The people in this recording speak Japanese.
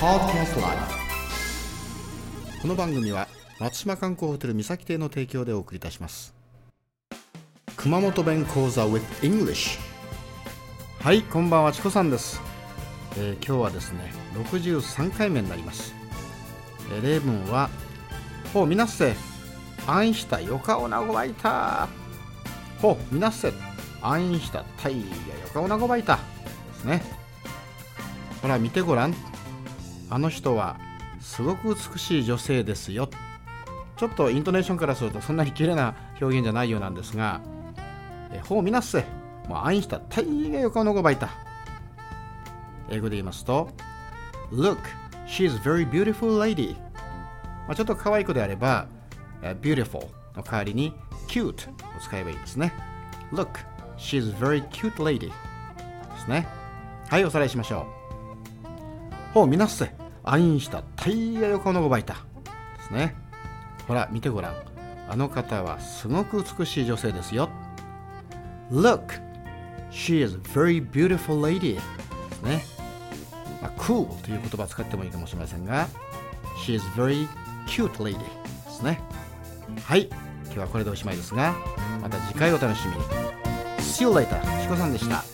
この番組は松島観光ホテル三崎邸の提供でお送りいたします。熊本弁講座 with English はいこんばんはチコさんです、えー今日はですね63回目になります、えー例文はほうみなせ。アインしたよかおなごばいた。ほうみなせ。アインしたたいやよかおなごばいた。ですね。ほら見てごらん。あの人はすごく美しい女性ですよちょっとイントネーションからするとそんなに綺麗な表現じゃないようなんですがえほうみなっせもうアインしたたいがよかおなごばいた英語で言いますと Look, she is very beautiful lady まあ、ちょっと可愛い子であれば、beautiful の代わりに cute を使えばいいですね。Look, she's very cute lady ですね。はい、おさらいしましょう。ほう、みなっせ、アインしたタイヤ横のごばいた。ですね。ほら、見てごらん。あの方はすごく美しい女性ですよ。Look, she is a very beautiful lady ですね。まあ、cool という言葉を使ってもいいかもしれませんが、She is very cute lady ですね。はい、今日はこれでおしまいですが、また次回お楽しみに。See you later. チコさんでした。